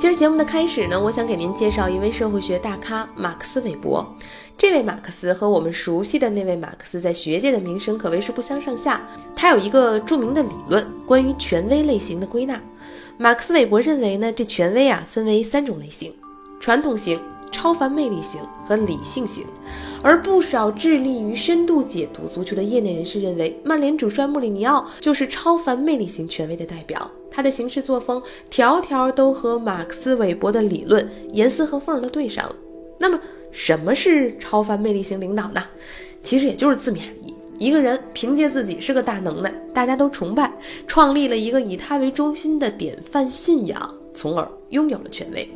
今儿节目的开始呢，我想给您介绍一位社会学大咖马克思韦伯。这位马克思和我们熟悉的那位马克思在学界的名声可谓是不相上下。他有一个著名的理论，关于权威类型的归纳。马克思韦伯认为呢，这权威啊分为三种类型：传统型。超凡魅力型和理性型，而不少致力于深度解读足球的业内人士认为，曼联主帅穆里尼奥就是超凡魅力型权威的代表。他的行事作风条条都和马克思韦伯的理论严丝合缝地对上了。那么，什么是超凡魅力型领导呢？其实也就是字面意义，一个人凭借自己是个大能耐，大家都崇拜，创立了一个以他为中心的典范信仰，从而拥有了权威。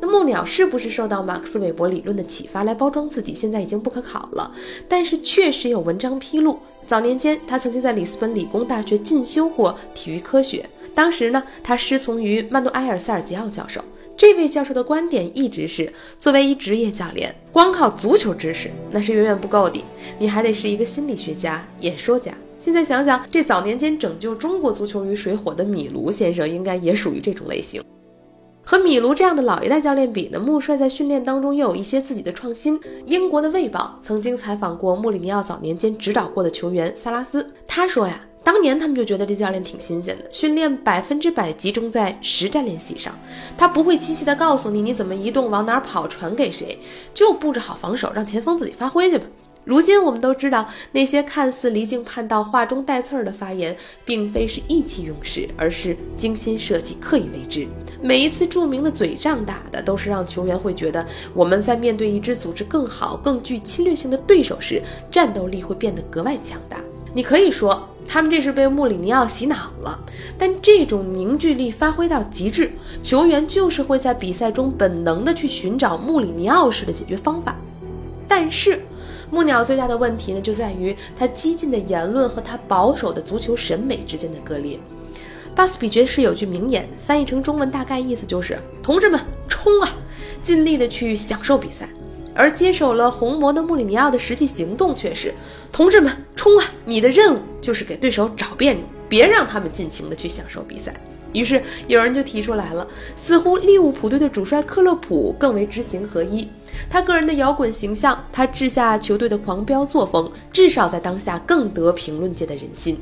那木鸟是不是受到马克思韦伯理论的启发来包装自己？现在已经不可考了。但是确实有文章披露，早年间他曾经在里斯本理工大学进修过体育科学。当时呢，他师从于曼努埃尔·塞尔吉奥教授。这位教授的观点一直是：作为一职业教练，光靠足球知识那是远远不够的，你还得是一个心理学家、演说家。现在想想，这早年间拯救中国足球于水火的米卢先生，应该也属于这种类型。和米卢这样的老一代教练比呢，穆帅在训练当中又有一些自己的创新。英国的《卫报》曾经采访过穆里尼奥早年间指导过的球员萨拉斯，他说呀，当年他们就觉得这教练挺新鲜的，训练百分之百集中在实战练习上，他不会机器的告诉你你怎么移动、往哪跑、传给谁，就布置好防守，让前锋自己发挥去吧。如今我们都知道，那些看似离经叛道、话中带刺儿的发言，并非是意气用事，而是精心设计、刻意为之。每一次著名的嘴仗打的，都是让球员会觉得我们在面对一支组织更好、更具侵略性的对手时，战斗力会变得格外强大。你可以说他们这是被穆里尼奥洗脑了，但这种凝聚力发挥到极致，球员就是会在比赛中本能的去寻找穆里尼奥式的解决方法。但是。木鸟最大的问题呢，就在于他激进的言论和他保守的足球审美之间的割裂。巴斯比爵士有句名言，翻译成中文大概意思就是：同志们冲啊，尽力的去享受比赛。而接手了红魔的穆里尼奥的实际行动却是：同志们冲啊，你的任务就是给对手找别扭，别让他们尽情的去享受比赛。于是有人就提出来了，似乎利物浦队的主帅克洛普更为知行合一。他个人的摇滚形象，他治下球队的狂飙作风，至少在当下更得评论界的人心。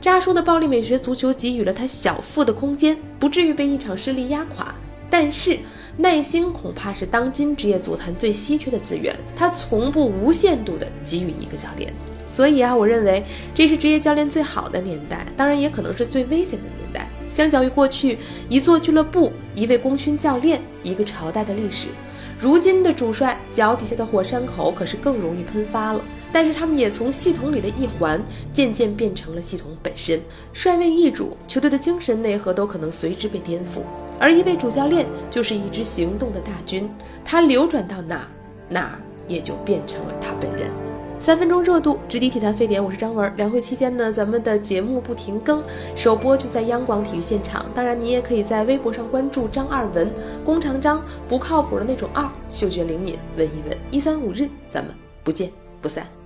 扎叔的暴力美学足球给予了他小腹的空间，不至于被一场失利压垮。但是耐心恐怕是当今职业足坛最稀缺的资源，他从不无限度地给予一个教练。所以啊，我认为这是职业教练最好的年代，当然也可能是最危险的年代。相较于过去一座俱乐部、一位功勋教练、一个朝代的历史。如今的主帅脚底下的火山口可是更容易喷发了，但是他们也从系统里的一环渐渐变成了系统本身。帅位易主，球队的精神内核都可能随之被颠覆。而一位主教练就是一支行动的大军，他流转到哪，哪也就变成了他本人。三分钟热度，直抵体坛沸点。我是张文。两会期间呢，咱们的节目不停更，首播就在央广体育现场。当然，你也可以在微博上关注张二文，弓长张，不靠谱的那种二，嗅觉灵敏，闻一闻。一三五日，咱们不见不散。